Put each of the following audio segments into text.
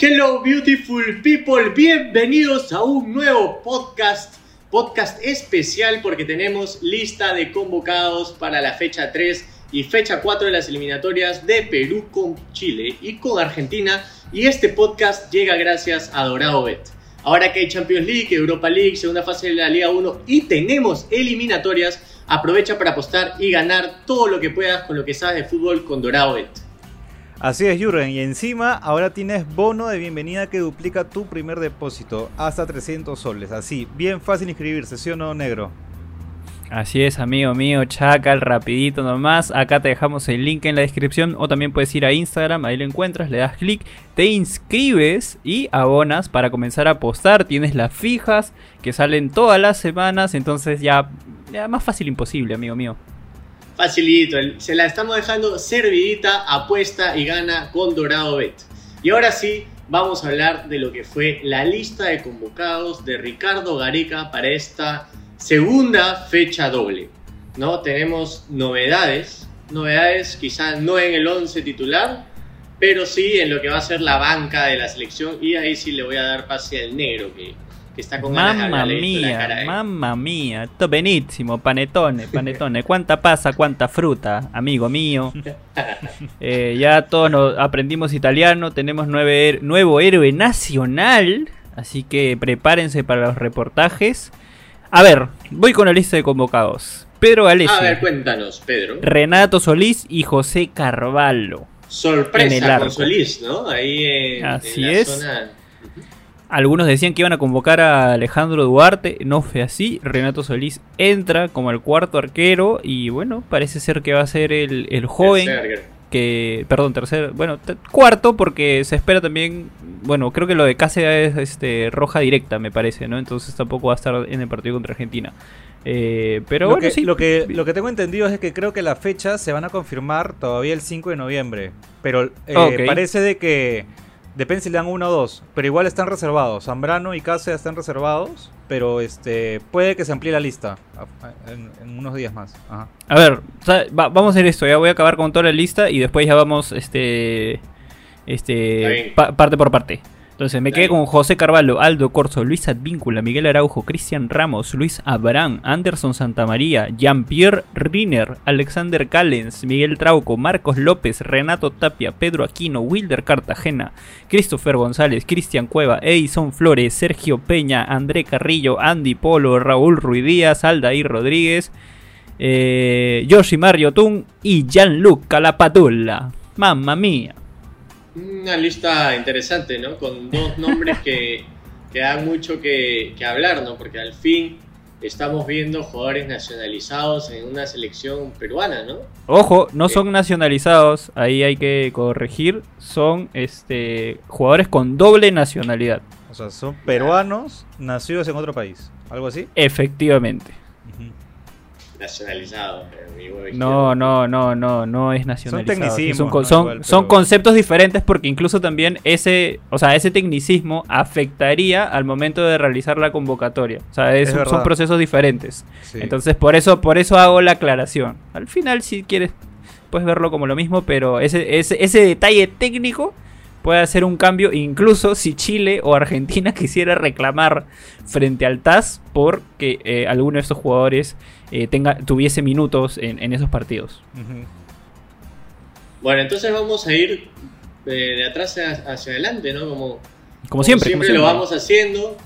Hello beautiful people, bienvenidos a un nuevo podcast, podcast especial porque tenemos lista de convocados para la fecha 3 y fecha 4 de las eliminatorias de Perú con Chile y con Argentina y este podcast llega gracias a Dorado Bet. Ahora que hay Champions League, Europa League, segunda fase de la Liga 1 y tenemos eliminatorias, aprovecha para apostar y ganar todo lo que puedas con lo que sabes de fútbol con Dorado Bet. Así es, Jurgen. Y encima ahora tienes bono de bienvenida que duplica tu primer depósito hasta 300 soles. Así, bien fácil inscribirse, ¿sí o no, negro? Así es, amigo mío, Chacal, rapidito nomás. Acá te dejamos el link en la descripción o también puedes ir a Instagram, ahí lo encuentras, le das clic, te inscribes y abonas para comenzar a apostar. Tienes las fijas que salen todas las semanas, entonces ya más fácil imposible, amigo mío. Facilito, se la estamos dejando servidita, apuesta y gana con Dorado Bet. Y ahora sí, vamos a hablar de lo que fue la lista de convocados de Ricardo Gareca para esta segunda fecha doble. ¿no? Tenemos novedades, novedades quizás no en el 11 titular, pero sí en lo que va a ser la banca de la selección y ahí sí le voy a dar pase al negro que está con Mamma mía, mamma mía, esto benísimo, panetone, panetone. Cuánta pasa, cuánta fruta, amigo mío. Eh, ya todos nos aprendimos italiano, tenemos nueve, nuevo héroe nacional, así que prepárense para los reportajes. A ver, voy con la lista de convocados. Pedro Galese. A ver, cuéntanos, Pedro. Renato Solís y José Carvalho. Sorpresa con Solís, ¿no? Ahí en, Así la es. Zona algunos decían que iban a convocar a Alejandro Duarte, no fue así. Renato Solís entra como el cuarto arquero y bueno, parece ser que va a ser el, joven. Que, perdón, tercer, bueno, cuarto porque se espera también, bueno, creo que lo de Cáceres es este, roja directa, me parece, ¿no? Entonces tampoco va a estar en el partido contra Argentina. Eh, pero bueno, sí. Lo que, lo que tengo entendido es que creo que las fechas se van a confirmar todavía el 5 de noviembre. Pero eh, parece de que Depende si le dan uno o dos, pero igual están reservados. Zambrano y Cáceres están reservados, pero este puede que se amplíe la lista en, unos días más. A ver, vamos a hacer esto. Ya voy a acabar con toda la lista y después ya vamos este, este parte por parte. Entonces me quedé con José Carvalho, Aldo Corso, Luis Advíncula, Miguel Araujo, Cristian Ramos, Luis Abraham, Anderson Santamaría, Jean-Pierre Riner, Alexander Callens, Miguel Trauco, Marcos López, Renato Tapia, Pedro Aquino, Wilder Cartagena, Christopher González, Cristian Cueva, Edison Flores, Sergio Peña, André Carrillo, Andy Polo, Raúl Ruidíaz, Aldair Rodríguez, eh, Yoshi Mario Tun y Jean-Luc Calapatula. Mamma mía. Una lista interesante, ¿no? Con dos nombres que, que dan mucho que, hablar, ¿no? Porque al fin estamos viendo jugadores nacionalizados en una selección peruana, ¿no? Ojo, no son nacionalizados, ahí hay que corregir, son este jugadores con doble nacionalidad. O sea, son peruanos nacidos en otro país, algo así. Efectivamente nacionalizado. No, no, no, no, no es nacionalizado. Son, son, conceptos diferentes porque incluso también ese, o sea, ese tecnicismo afectaría al momento de realizar la convocatoria. O sea, son procesos diferentes. Entonces, por eso, por eso hago la aclaración. Al final, si quieres, puedes verlo como lo mismo, pero ese, ese, ese detalle técnico puede hacer un cambio incluso si Chile o Argentina quisiera reclamar frente al TAS porque eh, alguno de estos jugadores eh, tenga, tuviese minutos en, esos partidos. Bueno, entonces vamos a ir eh, de atrás hacia, adelante, ¿no? Como, como, siempre, siempre, lo vamos haciendo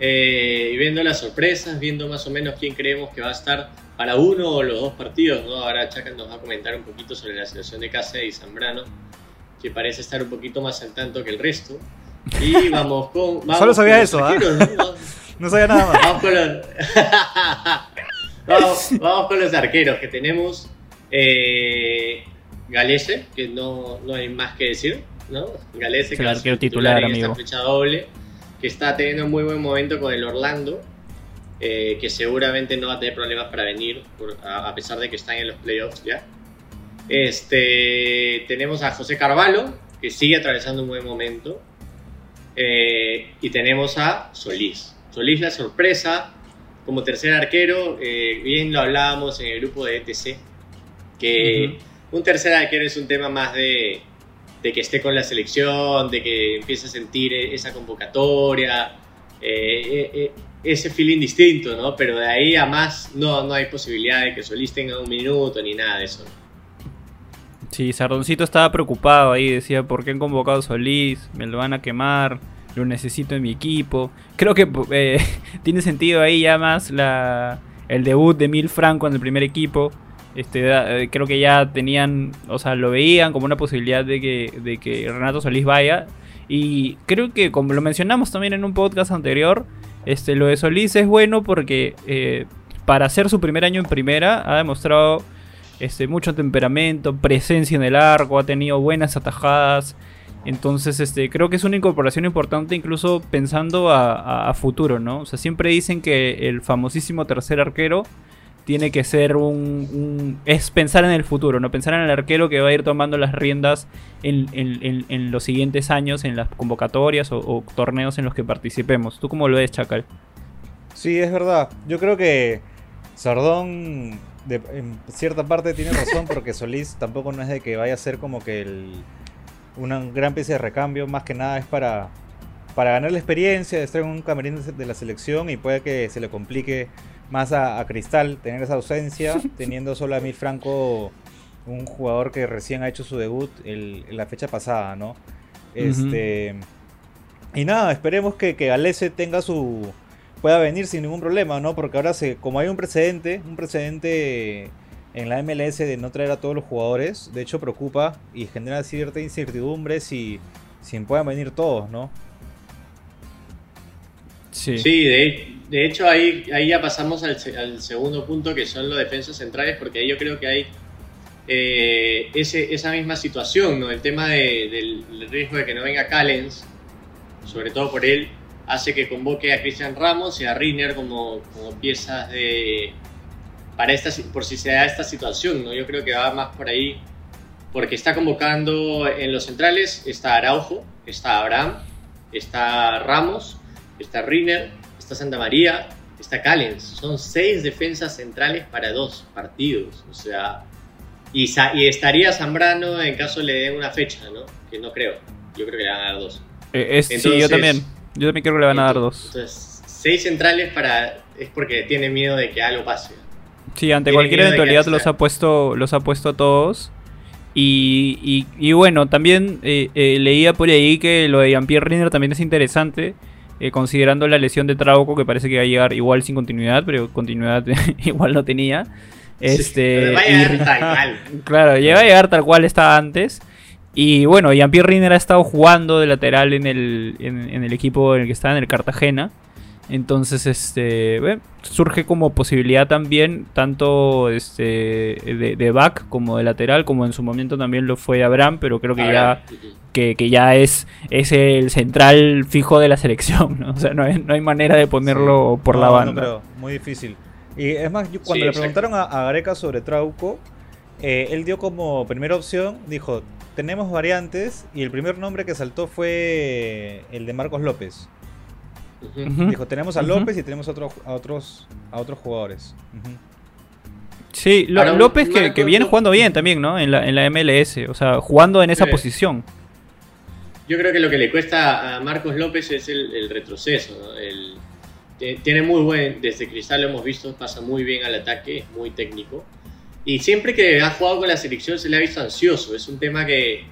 y viendo las sorpresas, viendo más o menos quién creemos que va a estar para uno o los dos partidos, ¿no? Ahora Chacan nos va a comentar un poquito sobre la situación de Casa y Zambrano que parece estar un poquito más al tanto que el resto. Y vamos con. Solo sabía eso, ¿ah? ¿no? sabía nada más. Vamos con los, vamos, con los arqueros que tenemos. Eh, Galese, que no, no hay más que decir, ¿no? Galese, que es el arquero titular, en esta fecha doble, que está teniendo un muy buen momento con el Orlando. Eh, que seguramente no va a tener problemas para venir, a, a, pesar de que están en los playoffs ya. Este, tenemos a José Carvalho, que sigue atravesando un buen momento. Eh, y tenemos a Solís. Solís la sorpresa como tercer arquero. Eh, bien lo hablábamos en el grupo de ETC, que un tercer arquero es un tema más de, de que esté con la selección, de que empiece a sentir esa convocatoria, eh, eh, ese feeling distinto, ¿no? Pero de ahí a más no, no hay posibilidad de que Solís tenga un minuto ni nada de eso. Sí, Sardoncito estaba preocupado ahí, decía, ¿por qué han convocado a Solís? Me lo van a quemar, lo necesito en mi equipo. Creo que eh, tiene sentido ahí ya más la, el debut de Mil Franco en el primer equipo. Este, eh, creo que ya tenían, o sea, lo veían como una posibilidad de que, de que Renato Solís vaya. Y creo que, como lo mencionamos también en un podcast anterior, este, lo de Solís es bueno porque eh, para hacer su primer año en primera ha demostrado este, mucho temperamento, presencia en el arco, ha tenido buenas atajadas. Entonces, este, creo que es una incorporación importante incluso pensando a, futuro, ¿no? O sea, siempre dicen que el famosísimo tercer arquero tiene que ser un, es pensar en el futuro, no pensar en el arquero que va a ir tomando las riendas en, los siguientes años, en las convocatorias o, torneos en los que participemos. ¿Tú cómo lo ves, Chacal? Sí, es verdad. Yo creo que Sardón en cierta parte tiene razón porque Solís tampoco no es de que vaya a ser como que el, una gran pieza de recambio, más que nada es para, para ganar la experiencia de estar en un camarín de la selección y puede que se le complique más a, Cristal tener esa ausencia, teniendo solo a Mil Franco, un jugador que recién ha hecho su debut en la fecha pasada, ¿no? Este. Y nada, esperemos que, que Galese tenga su. pueda venir sin ningún problema, ¿no? Porque ahora se, como hay un precedente, un precedente en la MLS de no traer a todos los jugadores, de hecho preocupa y genera cierta incertidumbre si, si puedan venir todos, ¿no? Sí, sí de, de hecho, ahí, ahí ya pasamos al, segundo punto, que son los defensas centrales, porque ahí yo creo que hay eh, ese, esa misma situación, ¿no? El tema del, riesgo de que no venga Callens, sobre todo por él, hace que convoque a Cristian Ramos y a Riner como, como piezas de... Para esta, por si se da esta situación, ¿no? Yo creo que va más por ahí, porque está convocando en los centrales, está Araujo, está Abraham, está Ramos, está Riner, está Santa María, está Callens. Son seis defensas centrales para dos partidos. O sea, y, y, estaría Zambrano en caso le den una fecha, ¿no? Que no creo. Yo creo que le van a dar dos. Eh, sí, yo también. Yo también creo que le van a dar dos. Entonces, seis centrales para. Es porque tiene miedo de que algo pase. Sí, ante cualquier eventualidad los ha puesto, los ha puesto a todos. Y, y, bueno, también eh, eh, leía por ahí que lo de Jean-Pierre Riner también es interesante. Eh, considerando la lesión de Trauco, que parece que va a llegar igual sin continuidad, pero continuidad igual no tenía. Este, claro, llega a llegar tal cual estaba antes. Y bueno, Jean-Pierre Riner ha estado jugando de lateral en el, en, el equipo en el que está, en el Cartagena. Entonces, este, surge como posibilidad también, tanto este, de, back como de lateral, como en su momento también lo fue Abraham, pero creo que ya que, ya es, es el central fijo de la selección, ¿no? O sea, no hay, no hay manera de ponerlo por la banda. muy difícil. Y es más, cuando le preguntaron a, a, Gareca sobre Trauco, eh, él dio como primera opción, dijo, tenemos variantes, y el primer nombre que saltó fue el de Marcos López. Dijo, tenemos a López y tenemos a, a, otros, a otros jugadores. Sí, López que, viene jugando bien también, ¿no? En la, en la MLS, o sea, jugando en esa posición. Yo creo que lo que le cuesta a Marcos López es el, retroceso, ¿no? el, tiene muy buen, desde Cristal lo hemos visto, pasa muy bien al ataque, es muy técnico. Y siempre que ha jugado con la selección se le ha visto ansioso. Es un tema que,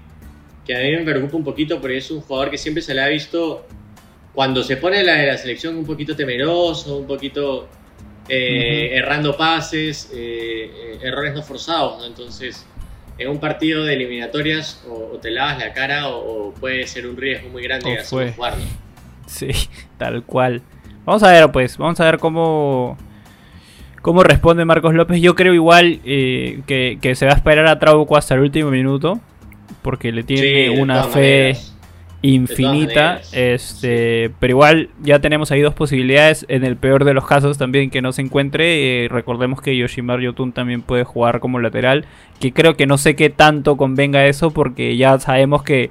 que a mí me preocupa un poquito porque es un jugador que siempre se le ha visto cuando se pone la de la selección un poquito temeroso, un poquito eh, errando pases, eh, eh, errores no forzados, Entonces, en un partido de eliminatorias o, te lavas la cara o, puede ser un riesgo muy grande de jugar. Sí, tal cual. Vamos a ver, pues, vamos a ver cómo, cómo responde Marcos López. Yo creo igual que, se va a esperar a Trauco hasta el último minuto, porque le tiene una fe infinita. Este, pero igual ya tenemos ahí dos posibilidades. En el peor de los casos también que no se encuentre. Eh, recordemos que Yoshimar Yotun también puede jugar como lateral. Que creo que no sé qué tanto convenga eso. Porque ya sabemos que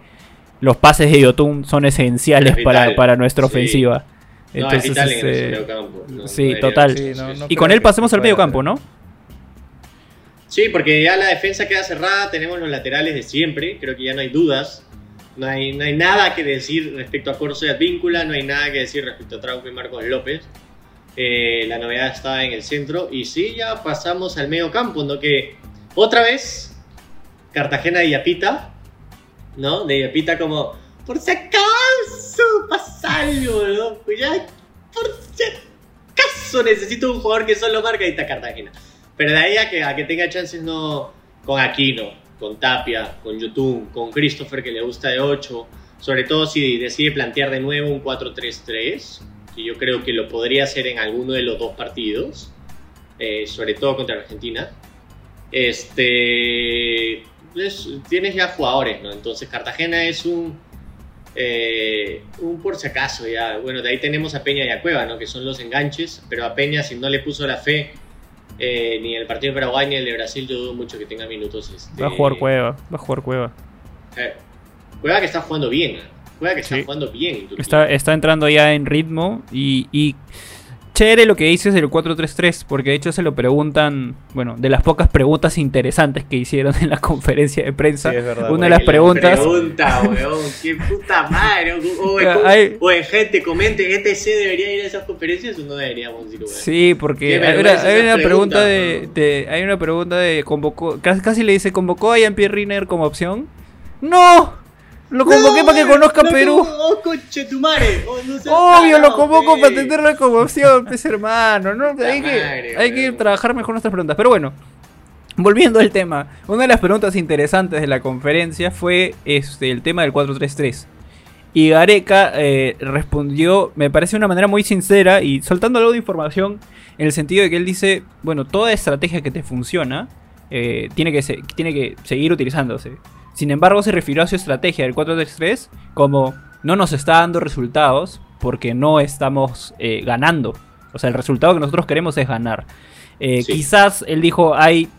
los pases de Yotun son esenciales para, para, nuestra ofensiva. Entonces, este, sí, total. y con él pasemos al medio campo, ¿no? Sí, porque ya la defensa queda cerrada, tenemos los laterales de siempre, creo que ya no hay dudas. No hay, no hay nada que decir respecto a Corso y Advíncula, no hay nada que decir respecto a Trauco y Marcos López. Eh, la novedad está en el centro. Y sí, ya pasamos al medio campo, ¿no? Que otra vez, Cartagena de Yapita, ¿no? De Yapita como, por si acaso pasa algo, ¿no? Pues por si acaso necesito un jugador que solo marca y está Cartagena. Pero de ahí a que, a que tenga chances, no, con Aquino, con Tapia, con YouTube, con Christopher que le gusta de 8, sobre todo si decide plantear de nuevo un 4-3-3 que yo creo que lo podría hacer en alguno de los dos partidos, eh, sobre todo contra Argentina. Este, tienes ya jugadores, ¿no? Entonces Cartagena es un, eh, un por si acaso ya. Bueno, de ahí tenemos a Peña y a Cueva, ¿no? Que son los enganches, pero a Peña si no le puso la fe eh, ni el partido de Paraguay ni el de Brasil, yo dudo mucho que tenga minutos. Este, va a jugar Cueva, va a jugar Cueva. Cueva que está jugando bien, Juega que está jugando bien. Está, está entrando ya en ritmo y, y chévere lo que dices del 4-3-3, porque de hecho se lo preguntan, bueno, de las pocas preguntas interesantes que hicieron en la conferencia de prensa. una de las preguntas. Pregunta, weón, qué puta madre. O, en gente comente, ¿ETC debería ir a esas conferencias o no deberíamos ir? Sí, porque hay una, pregunta de, Hay una pregunta de. convocó Casi, casi le dice: ¿convocó a Jean-Pierre Riner como opción? ¡No! Lo convoqué para que conozca Perú. Oh, coche tu madre. Oh, Obvio, lo convoco para tenerlo como opción, pues hermano. ¿no? Hay, que, hay que trabajar mejor nuestras preguntas. Pero bueno, volviendo al tema. Una de las preguntas interesantes de la conferencia fue este, el tema del 433. Y Gareca eh, respondió, me parece de una manera muy sincera y soltando algo de información en el sentido de que él dice, bueno, toda estrategia que te funciona eh, tiene, que tiene que seguir utilizándose. Sin embargo, se refirió a su estrategia del 4-3-3 como no nos está dando resultados porque no estamos eh, ganando. O sea, el resultado que nosotros queremos es ganar. Eh, quizás él dijo hay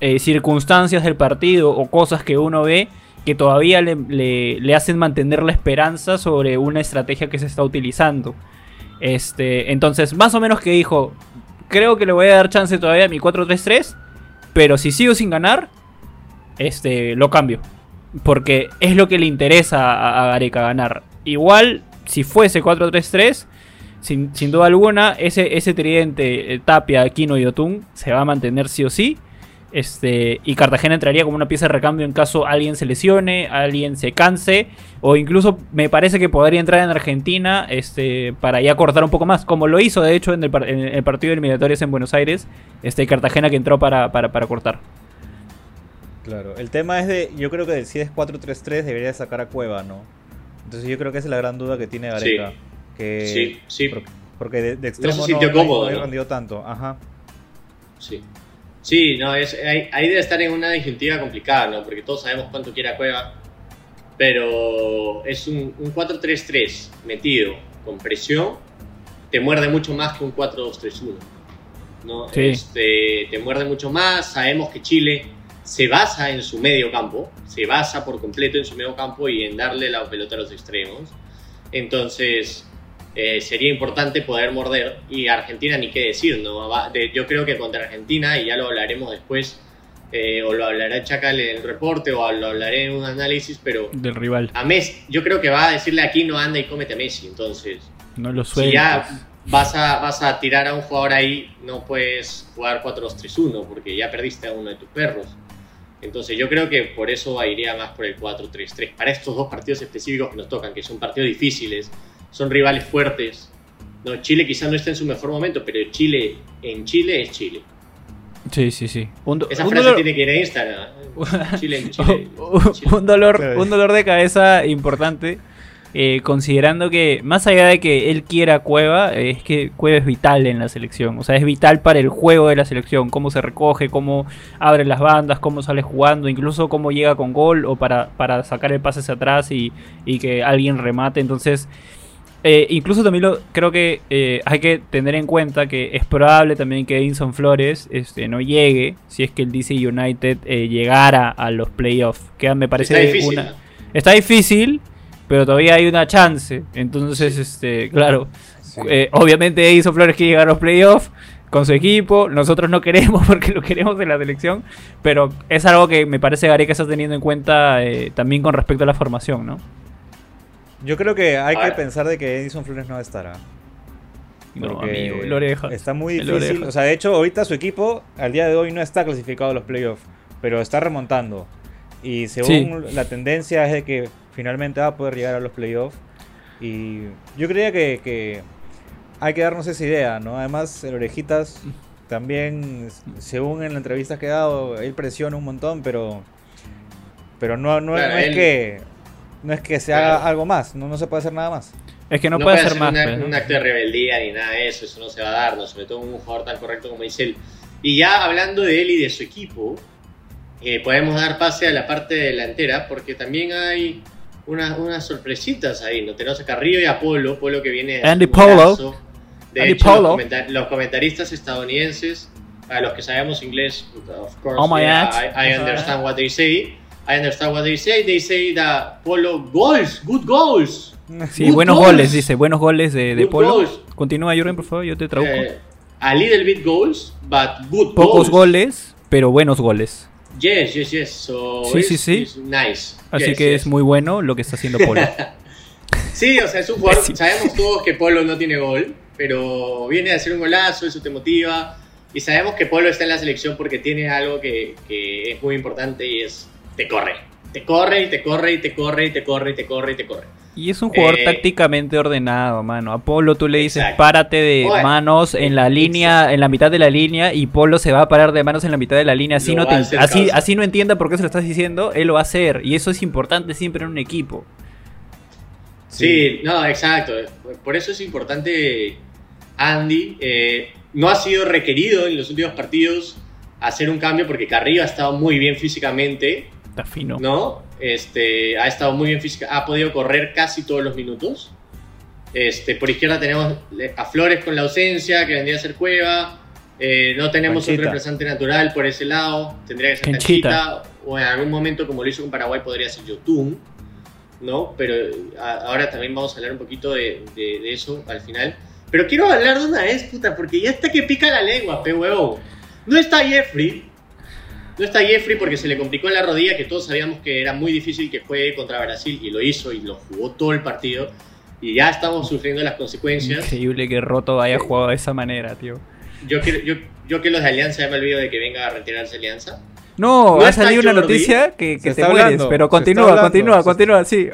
eh, circunstancias del partido o cosas que uno ve que todavía le, hacen mantener la esperanza sobre una estrategia que se está utilizando. Este, entonces, más o menos que dijo, creo que le voy a dar chance todavía a mi 4-3-3, pero si sigo sin ganar, este, lo cambio. Porque es lo que le interesa a, Gareca ganar. Igual, si fuese 4-3-3, sin, duda alguna, ese, ese tridente eh, Tapia, Aquino y Otún se va a mantener sí o sí. Este, y Cartagena entraría como una pieza de recambio en caso alguien se lesione, alguien se canse, o incluso me parece que podría entrar en Argentina este, para ya cortar un poco más, como lo hizo de hecho en el, partido de eliminatorias en Buenos Aires, este, Cartagena que entró para, para, para cortar. Claro, el tema es de, yo creo que si es 4-3-3 debería sacar a Cueva, ¿no? Entonces yo creo que esa es la gran duda que tiene Gareca. Sí, que, sí, sí. Porque, de, extremo no, cómodo, no, rendido tanto, ajá. Sí. Sí, no, es, ahí, debe estar en una disyuntiva complicada, ¿no? Porque todos sabemos cuánto quiere a Cueva, pero es un, un 4-3-3 metido con presión, te muerde mucho más que un 4-2-3-1. ¿no? Sí. Este, te muerde mucho más, sabemos que Chile se basa en su medio campo, se basa por completo en su medio campo y en darle la pelota a los extremos. Entonces, eh, sería importante poder morder. Y Argentina, ni qué decir, ¿no? yo creo que contra Argentina, y ya lo hablaremos después, eh, o lo hablará Chacal en el reporte, o lo hablaré en un análisis, pero. Del rival. A Messi, yo creo que va a decirle aquí no anda y cómete a Messi. Entonces. No lo sueltes. Si ya vas a, vas a tirar a un jugador ahí, no puedes jugar 4-2-3-1, porque ya perdiste a uno de tus perros. Entonces yo creo que por eso iría más por el 4-3-3. Para estos dos partidos específicos que nos tocan, que son partidos difíciles, son rivales fuertes. No, Chile quizás no está en su mejor momento, pero Chile en Chile es Chile. Sí, sí, sí. Esa frase tiene que ir a Instagram. Chile en Chile. un, dolor, un dolor de cabeza importante eh, considerando que más allá de que él quiera Cueva, es que Cueva es vital en la selección, o sea, es vital para el juego de la selección, cómo se recoge, cómo abre las bandas, cómo sale jugando, incluso cómo llega con gol o para, para sacar el pase hacia atrás y, que alguien remate, entonces... Eh, incluso también lo, creo que eh, hay que tener en cuenta que es probable también que Edinson Flores este, no llegue si es que el DC United llegara a los playoffs. Que me parece está difícil, una... Está difícil, pero todavía hay una chance. Entonces, este, claro, eh, obviamente hizo Flores que llegar a los playoffs con su equipo. Nosotros no queremos porque lo queremos en la selección, pero es algo que me parece Gareca está teniendo en cuenta eh, también con respecto a la formación, ¿no? Yo creo que hay que pensar de que Edison Flores no estará. No, amigo, el oreja. Está muy difícil. O sea, de hecho, ahorita su equipo al día de hoy no está clasificado a los playoffs, pero está remontando. Y según la tendencia es de que finalmente va a poder llegar a los playoffs. Y yo creía que, hay que darnos esa idea, ¿no? Además, el Orejitas también, según en la entrevista que ha dado, él presiona un montón, pero pero no, no, es que no es que se haga algo más, no, no se puede hacer nada más. Es que no, puede, hacer más. Pues, un acto de rebeldía ni nada de eso, eso no se va a dar, no, sobre todo un jugador tan correcto como dice él. Y ya hablando de él y de su equipo, eh, podemos dar pase a la parte delantera, porque también hay unas, unas sorpresitas ahí, ¿no? Tenemos a Carrillo y a Polo, Polo que viene de Andy Polo. De hecho, Los, comentaristas estadounidenses, para los que sabemos inglés, of course, oh I, understand what they say. I understand what they say. They say that Polo goals, good goals. Sí, buenos goles, dice, buenos goles de, de Polo. Continúa, Jurgen, por favor, yo te traduzco. Eh, a little bit goals, but good Pocos goles, pero buenos goles. Yes, yes, yes. So sí, sí, sí. nice. Así que es muy bueno lo que está haciendo Polo. sí, o sea, es un jugador. Sabemos todos que Polo no tiene gol, pero viene a hacer un golazo, eso te motiva. Y sabemos que Polo está en la selección porque tiene algo que, que es muy importante y es te corre. Te corre y te corre y te corre y te corre y te corre y te corre. Y es un jugador eh, tácticamente ordenado, mano. A Polo tú le dices, párate de manos en la línea, en la mitad de la línea, y Polo se va a parar de manos en la mitad de la línea. Así, no, así, así no entienda por qué se lo estás diciendo, él lo va a hacer. Y eso es importante siempre en un equipo. Sí, no, exacto. Por eso es importante Andy. Eh, no ha sido requerido en los últimos partidos hacer un cambio porque Carrillo ha estado muy bien físicamente. Está fino. ¿No? Este, ha estado muy bien física, ha podido correr casi todos los minutos. Este, por izquierda tenemos a Flores con la ausencia, que vendría a ser Cueva. Eh, no tenemos un representante natural por ese lado. Tendría que ser Canchita. O en algún momento, como lo hizo con Paraguay, podría ser Yotun. ¿No? Pero ahora también vamos a hablar un poquito de, eso al final. Pero quiero hablar de una vez, puta, porque ya está que pica la lengua, pe huevo. No está Jeffrey, no está Jeffrey porque se le complicó en la rodilla, que todos sabíamos que era muy difícil que juegue contra Brasil y lo hizo y lo jugó todo el partido. Y ya estamos sufriendo las consecuencias. Increíble que Roto haya jugado de esa manera, tío. Yo que, yo, yo que los de Alianza ya me olvido de que venga a retirarse Alianza. No, ha salido una noticia que, que te mueres, pero continúa, continúa, continúa, sí.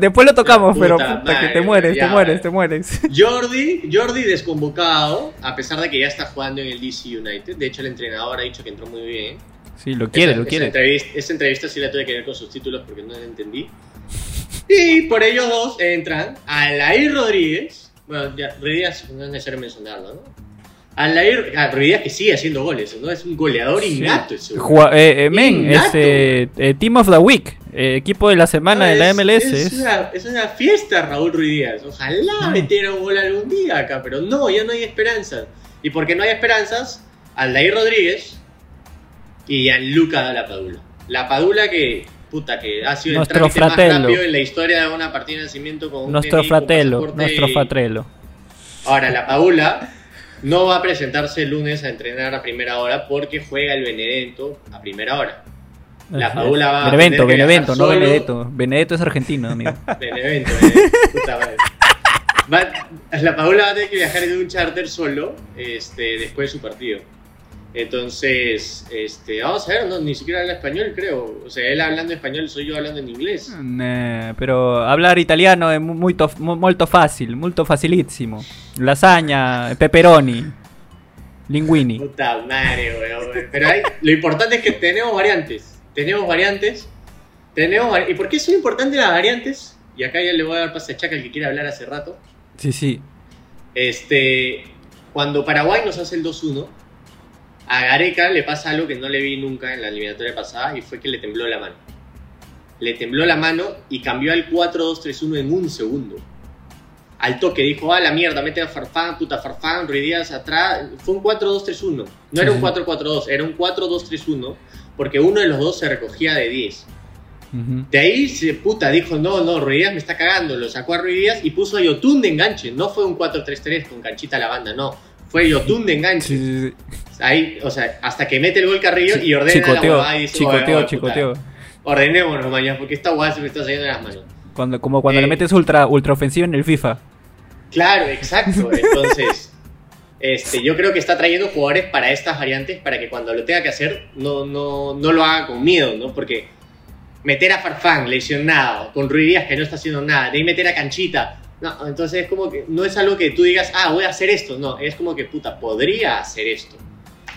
después lo tocamos, pero que te mueres, te mueres, te mueres. Jordi, Jordi desconvocado, a pesar de que ya está jugando en el DC United. De hecho, el entrenador ha dicho que entró muy bien. Sí, lo quiere, lo quiere. Esa entrevista, sí la tuve que ver con sus títulos porque no la entendí. Y por ellos dos entran Alair Rodríguez. Bueno, ya, Rodríguez no es necesario mencionarlo, ¿no? Alair Rodríguez que sigue haciendo goles, ¿no? Es un goleador innato ese. Eh, eh, men, es eh, Team of the Week, equipo de la semana de la MLS. Es, Una, es, una, fiesta, Raúl Ruiz Ojalá metiera un gol algún día acá, pero no, ya no hay esperanzas. Y porque no hay esperanzas, Aldair Rodríguez y Gianluca La Padula. La Padula que, puta, que ha sido nuestro el trámite más rápido en la historia de una partida de nacimiento con un Nuestro fratello, nuestro fatrelo. Ahora, La Padula no va a presentarse el lunes a entrenar a primera hora porque juega el Benedetto a primera hora. La Padula va Benevento, a Benevento, no Benedetto. Benedetto es argentino, amigo. Benevento, Benedetto, puta madre. la Padula va a tener que viajar en un charter solo este, después de su partido. Entonces, este, vamos a ver, no, ni siquiera habla español, creo. O sea, él hablando español, soy yo hablando en inglés. pero hablar italiano es muy, muy fácil, muy facilísimo. Lasaña, pepperoni, linguini. Puta madre, weón. Pero lo importante es que tenemos variantes. Tenemos variantes. Tenemos ¿Y por qué son importantes las variantes? Y acá ya le voy a dar pase a Chaca, el que quiere hablar hace rato. Sí, sí. Este, cuando Paraguay nos hace el 2-1 a Gareca le pasa algo que no le vi nunca en la eliminatoria pasada y fue que le tembló la mano. Le tembló la mano y cambió al 4-2-3-1 en un segundo. Al toque dijo, ah, la mierda, mete a Farfán, puta Farfán, Ruidías atrás. Fue un 4-2-3-1. No era un 4-4-2, era un 4-2-3-1 porque uno de los dos se recogía de 10. De ahí se puta dijo, no, no, Ruidías me está cagando. Lo sacó a Ruidías y puso a Yotun de enganche. No fue un 4-3-3 con canchita a la banda, no. Fue Yotun de enganche. Ahí, o sea, hasta que mete el gol Carrillo y ordena chicoteo, la y dice, chicoteo, chicoteo. Ordenémonos mañana porque esta guay se me está saliendo de las manos. Cuando, como cuando le eh, metes ultra, ultra ofensivo en el FIFA. Claro, exacto. Entonces, este, yo creo que está trayendo jugadores para estas variantes para que cuando lo tenga que hacer no, no, no lo haga con miedo, ¿no? Porque meter a Farfán lesionado, con Ruidías que no está haciendo nada, de ahí meter a Canchita. No, entonces es como que no es algo que tú digas, ah, voy a hacer esto. No, es como que, puta, podría hacer esto.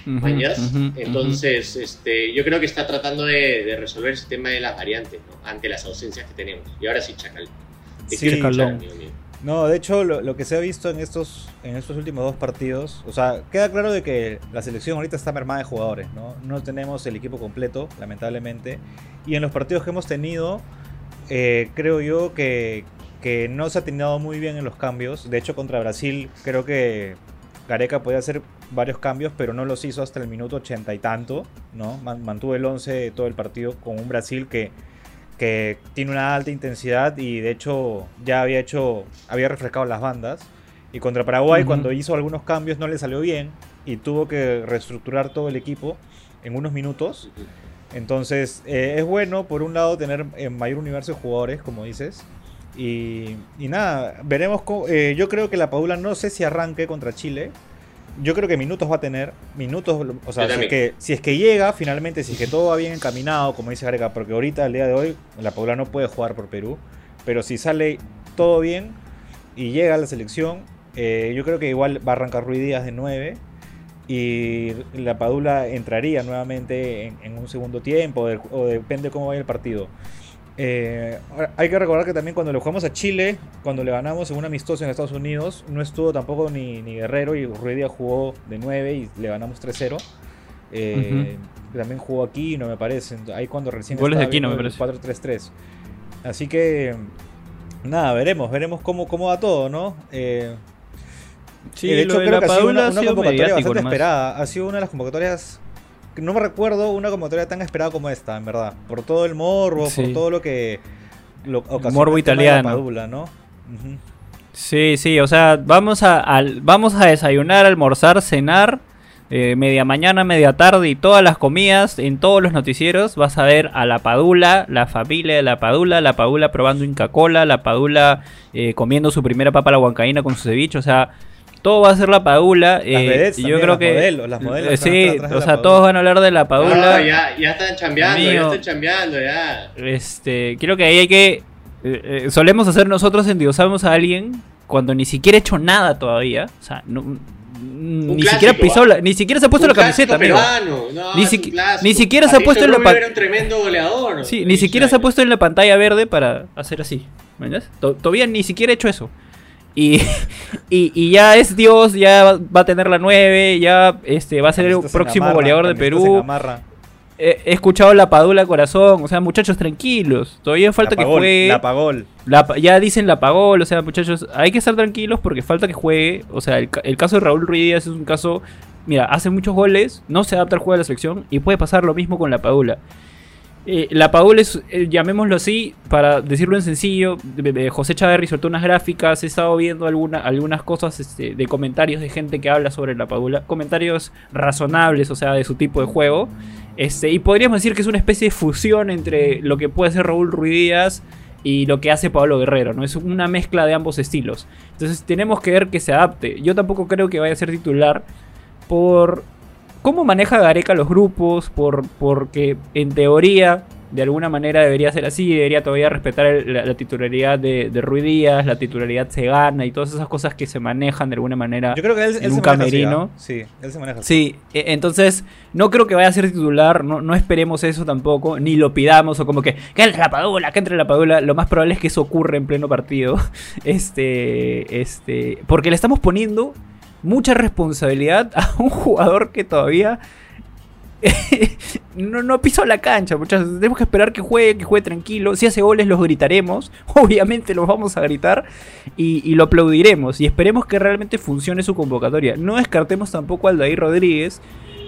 Entonces, este, yo creo que está tratando de, resolver ese tema de las variantes, ¿no? Ante las ausencias que tenemos. Y ahora sí, Chacal. Sí, no, de hecho, lo, que se ha visto en estos, en estos últimos dos partidos, o sea, queda claro de que la selección ahorita está mermada de jugadores, ¿no? No tenemos el equipo completo, lamentablemente. Y en los partidos que hemos tenido, eh, creo yo que, que no se ha tenido muy bien en los cambios. De hecho, contra Brasil, creo que Gareca podía hacer varios cambios, pero no los hizo hasta el minuto ochenta y tanto, ¿no? Mantuvo el 11 todo el partido con un Brasil que que tiene una alta intensidad y de hecho ya había hecho, había refrescado las bandas. Y contra Paraguay, cuando hizo algunos cambios, no le salió bien y tuvo que reestructurar todo el equipo en unos minutos. Entonces, eh, es bueno, por un lado, tener en mayor universo de jugadores, como dices. Y, nada, veremos. Eh, yo creo que la Paula no sé si arranque contra Chile yo creo que minutos va a tener. Minutos, o sea, si es, que, si es, que, llega finalmente, si es que todo va bien encaminado, como dice Gareca, porque ahorita, el día de hoy, la Paula no puede jugar por Perú. Pero si sale todo bien y llega a la selección, eh, yo creo que igual va a arrancar Ruiz Díaz de 9 y la Padula entraría nuevamente en, un segundo tiempo, o depende cómo vaya el partido. Eh, hay que recordar que también cuando le jugamos a Chile, cuando le ganamos en un amistoso en Estados Unidos, no estuvo tampoco ni, Guerrero y Ruidia jugó de 9 y le ganamos 3-0. Eh, también jugó aquí, no me parece. Ahí cuando recién Goles de aquí, no me parece. 4-3-3. Así que, nada, veremos, veremos cómo, cómo va todo, ¿no? Eh, sí, de hecho, creo que ha sido una, convocatoria bastante esperada. Ha sido una de las convocatorias no me recuerdo una convocatoria tan esperada como esta, en verdad. Por todo el morbo, por todo lo que. Lo, morbo italiano. ¿no? Sí, sí, o sea, vamos a, vamos a desayunar, almorzar, cenar. Eh, media mañana, media tarde y todas las comidas en todos los noticieros vas a ver a la Padula, la familia de la Padula, la Padula probando Inca Cola, la Padula eh, comiendo su primera papa a la huancaína con su ceviche, o sea, todo va a ser la Padula. Eh, yo creo que. Modelos, las modelos sí, o sea, todos van a hablar de la Padula. ya, ya están chambeando, ya están chambeando, ya. Este, creo que ahí hay que. Eh, eh, solemos hacer nosotros endiosamos a alguien cuando ni siquiera ha hecho nada todavía. O sea, no, ni siquiera pisó la, ni siquiera se ha puesto la camiseta, amigo. No, ni, ni, siquiera se ha puesto en la pantalla. Sí, ni siquiera se ha puesto en la pantalla verde para hacer así. ¿Me Todavía ni siquiera ha hecho eso. Y, y, ya es Dios, ya va a tener la 9, ya este, va a ser el próximo goleador de Perú. He, escuchado la Padula Corazón, o sea, muchachos tranquilos. Todavía falta que juegue. La Pagol. ya dicen la Pagol, o sea, muchachos, hay que estar tranquilos porque falta que juegue. O sea, el, caso de Raúl Ruiz es un caso. Mira, hace muchos goles, no se adapta al juego de la selección y puede pasar lo mismo con la Padula. Eh, la Paul es, eh, llamémoslo así, para decirlo en sencillo, José Chaverri soltó unas gráficas, he estado viendo alguna, algunas cosas este, de comentarios de gente que habla sobre la Padula, comentarios razonables, o sea, de su tipo de juego, este, y podríamos decir que es una especie de fusión entre lo que puede ser Raúl Ruidías y lo que hace Pablo Guerrero, ¿no? Es una mezcla de ambos estilos. Entonces tenemos que ver que se adapte. Yo tampoco creo que vaya a ser titular por cómo maneja Gareca los grupos, por, porque en teoría de alguna manera debería ser así, debería todavía respetar la, titularidad de, de Rui Díaz, la titularidad se gana y todas esas cosas que se manejan de alguna manera Yo creo que él, en un camerino. ¿ah? Sí, él se maneja Sí, e, entonces no creo que vaya a ser titular, no, no esperemos eso tampoco, ni lo pidamos o como que que entre la padula, que entre la padula, lo más probable es que eso ocurra en pleno partido. Este, este, porque le estamos poniendo mucha responsabilidad a un jugador que todavía no, no pisó la cancha, muchachos. Tenemos que esperar que juegue, que juegue tranquilo. Si hace goles, los gritaremos. Obviamente los vamos a gritar y, lo aplaudiremos. Y esperemos que realmente funcione su convocatoria. No descartemos tampoco al David Rodríguez,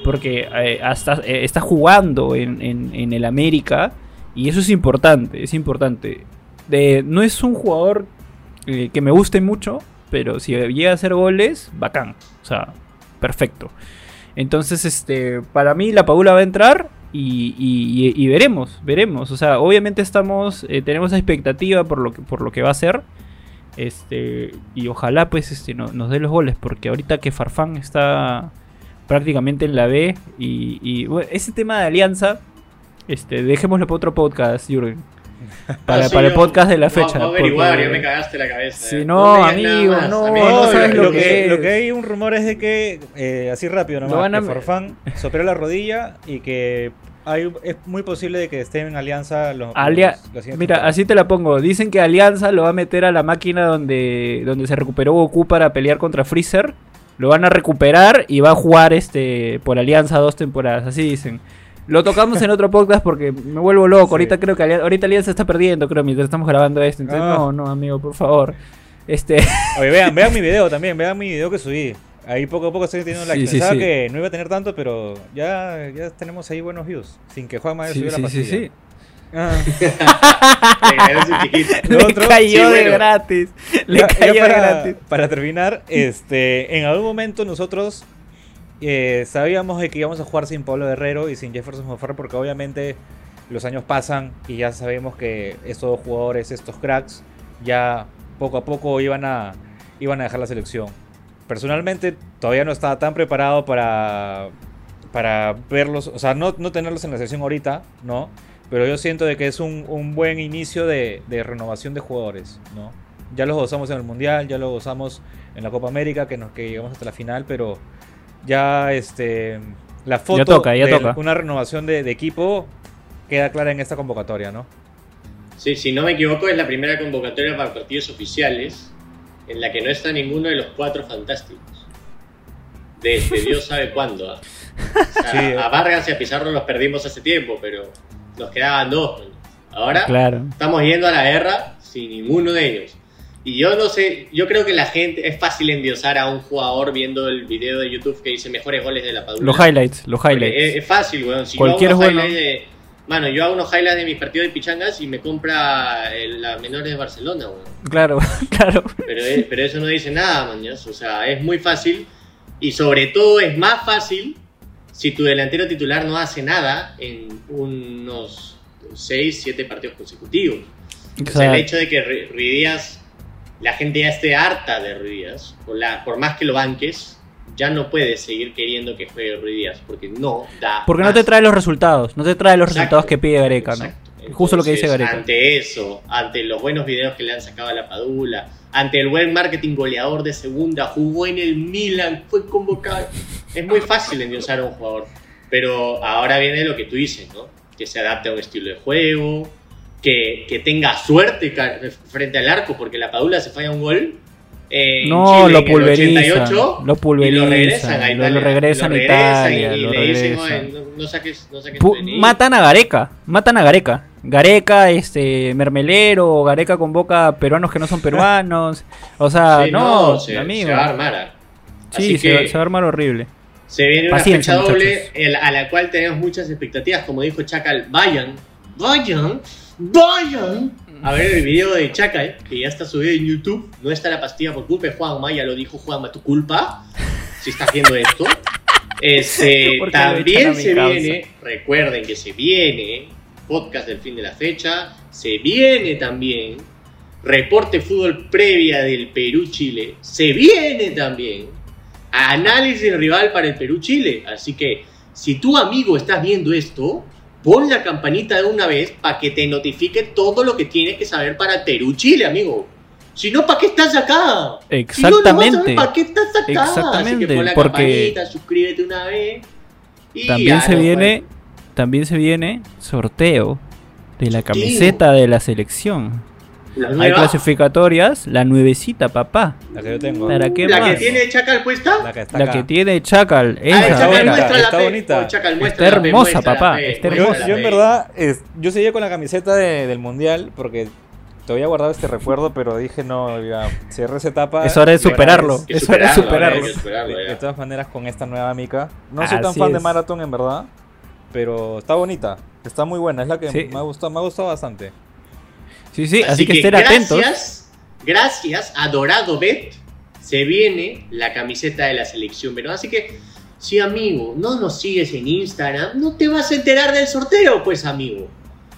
porque eh, hasta, eh, está jugando en, el América. Y eso es importante, es importante. no es un jugador eh, que me guste mucho, pero si llega a hacer goles, bacán. O sea, perfecto. Entonces, este, para mí la Paula va a entrar y, veremos, veremos. O sea, obviamente estamos, eh, tenemos expectativa por lo que, por lo que va a ser. Este, y ojalá pues este, nos dé los goles, porque ahorita que Farfán está prácticamente en la B y, ese tema de alianza, este, dejémoslo para otro podcast, Jürgen. Para, para el podcast de la fecha. No, averiguar, ya me cagaste la cabeza. Si no, amigo, no, no, sabes lo, que, Lo que hay un rumor es de que, eh, así rápido nomás, que Farfán soperó la rodilla y que hay, es muy posible de que estén en Alianza los, Mira, así te la pongo. Dicen que Alianza lo va a meter a la máquina donde, donde se recuperó Goku para pelear contra Freezer. Lo van a recuperar y va a jugar este por Alianza dos temporadas. Así dicen. Lo tocamos en otro podcast porque me vuelvo loco. Ahorita creo que ahorita Alianza está perdiendo, creo, mientras estamos grabando esto. Entonces, ah. no, no, amigo, por favor. Este. Oye, vean, vean mi video también, vean mi video que subí. Ahí poco a poco estoy teniendo la sí, Pensaba que no iba a tener tanto, pero ya, ya tenemos ahí buenos views. Sin que Juanma haya subido la pastilla. Sí, sí, sí. Ah. Le cayó de gratis. Le cayó para, gratis. Para terminar, este, en algún momento nosotros eh, sabíamos que íbamos a jugar sin Pablo Guerrero y sin Jefferson Mofarra porque obviamente los años pasan y ya sabemos que estos dos jugadores, estos cracks, ya poco a poco iban a, iban a dejar la selección personalmente todavía no estaba tan preparado para, para verlos, o sea, no, no tenerlos en la selección ahorita, ¿no? Pero yo siento de que es un, un buen inicio de, de, renovación de jugadores, ¿no? Ya los gozamos en el Mundial, ya los gozamos en la Copa América, que, nos, que llegamos hasta la final, pero ya este la foto de una renovación de, de, equipo queda clara en esta convocatoria, ¿no? Sí, si no me equivoco, es la primera convocatoria para partidos oficiales en la que no está ninguno de los cuatro fantásticos. Desde Dios sabe cuándo. ¿ah? A Vargas y a Pizarro los perdimos hace tiempo, pero nos quedaban dos. Ahora estamos yendo a la guerra sin ninguno de ellos. Y yo no sé, yo creo que la gente es fácil endiosar a un jugador viendo el video de YouTube que dice mejores goles de la Padula. Los highlights, los highlights. Es, fácil, weón. Si Cualquier bueno. de, Mano, yo hago unos highlights de mis partidos de pichangas y me compra la menores de Barcelona, weón. Claro, claro. Pero, pero eso no dice nada, mañas. O sea, es muy fácil. Y sobre todo es más fácil si tu delantero titular no hace nada en unos 6, 7 partidos consecutivos. O sea, el hecho de que Ruidías, la gente ya esté harta de Ruidías, por, por más que lo banques, ya no puedes seguir queriendo que juegue Ruiz Díaz, porque no da. Porque no te trae los resultados, no te trae los resultados que pide Gareca, ¿no? Justo lo que dice Gareca. Ante eso, ante los buenos videos que le han sacado a la Padula, ante el buen marketing goleador de segunda, jugó en el Milan, fue convocado. es muy fácil endiosar a un jugador, pero ahora viene lo que tú dices, ¿no? Que se adapte a un estilo de juego, que, que tenga suerte frente al arco, porque la Padula se falla un gol no, lo pulverizan. Lo pulverizan. Lo regresan a Italia. Lo regresan. no, saques, no saques matan a Gareca. Matan a Gareca. Gareca, este, mermelero, Gareca convoca peruanos que no son peruanos. O sea, no, se, amigo. Se va a armar. Sí, se, va a armar horrible. Se viene una fecha doble a la cual tenemos muchas expectativas. Como dijo Chacal, vayan, vayan, vayan a ver el video de Chacal, que ya está subido en YouTube. No está la pastilla por culpa de Juanma, ya lo dijo Juanma, tu culpa, si estás haciendo esto. Este, también se viene, recuerden que se viene podcast del fin de la fecha, se viene también reporte fútbol previa del Perú-Chile, se viene también análisis rival para el Perú-Chile. Así que si tu amigo estás viendo esto, pon la campanita de una vez para que te notifique todo lo que tienes que saber para Perú Chile, amigo. Si no, ¿para qué estás acá? Exactamente. Si ¿para qué estás acá? Exactamente. Así que pon la porque campanita, suscríbete una vez. Y también se viene, también se viene sorteo de la camiseta de la selección. Hay clasificatorias, la nuevecita, papá. La que yo tengo. ¿Para qué ¿La que tiene Chacal puesta? La que, está la que tiene Chacal. Esa, ah, Chacal muestra está bonita. está hermosa, papá. Está hermosa. Yo, en verdad, es, yo seguía con la camiseta de, del mundial porque te había guardado este recuerdo, pero dije no, ya, cierre esa etapa. Es hora de superarlo. Es, hora de superarlo. de, todas maneras, con esta nueva mica. No soy tan fan de Marathon, en verdad, pero está bonita. Está muy buena. Es la que me, ha gustado, me ha gustado bastante. Sí, sí, así, que, estén gracias, atentos. Gracias a Dorado Bet se viene la camiseta de la selección pero Así que Si amigo, no nos sigues en Instagram, no te vas a enterar del sorteo, pues amigo.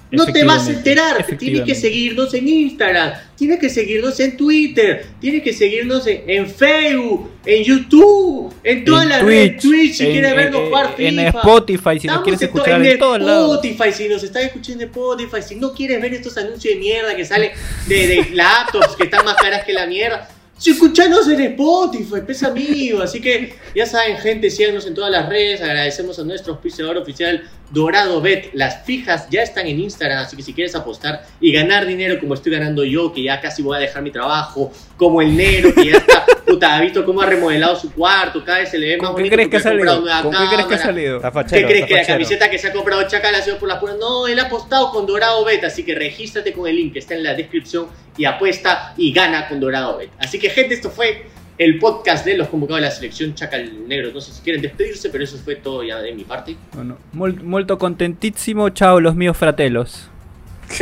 No te vas a enterar, tienes que seguirnos en Instagram, tienes que seguirnos en Twitter, tienes que seguirnos en, Facebook, en YouTube, en todas las redes, Twitch si quieres vernos jugar En Spotify si nos quieres escuchar en, todos lados. Spotify si nos estás escuchando en Spotify, si no quieres ver estos anuncios de mierda que salen de, de laptops que están más caras que la mierda si escuchanos en Spotify, pesa mío. Así que ya saben, gente, síganos en todas las redes. Agradecemos a nuestro auspiciador oficial Dorado Bet. Las fijas ya están en Instagram, así que si quieres apostar y ganar dinero como estoy ganando yo, que ya casi voy a dejar mi trabajo, como el negro, que ya está, puta, ha visto cómo ha remodelado su cuarto, cada vez se le ve más bonito. ¿Qué crees que ha salido? ¿Con qué crees que ha salido? ¿Qué crees que la camiseta que se ha comprado Chacal ha sido por la pura? No, él ha apostado con Dorado Bet, así que regístrate con el link que está en la descripción y apuesta y gana con Dorado Bet. Así que, gente, esto fue el podcast de los convocados de la selección Chacal Negro. No sé si quieren despedirse, pero eso fue todo ya de mi parte. Bueno, molto contentísimo. Chao, los míos fratelos.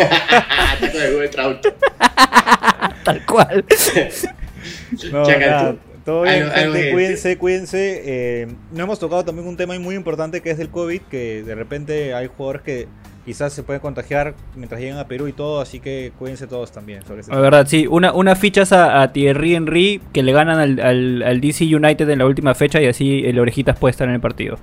Tal cual. Chacal, todo bien, gente, cuídense, cuídense. Eh, no hemos tocado también un tema muy importante que es del COVID, que de repente hay jugadores que quizás se pueden contagiar mientras llegan a Perú y todo, así que cuídense todos también. Sobre La verdad, sí, una, una fichas a, Thierry Henry que le ganan al, al, DC United en la última fecha y así el Orejitas puede estar en el partido.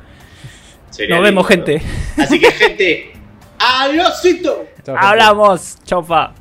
Nos vemos, gente. Así que, gente, adiósito. Hablamos, chaufa.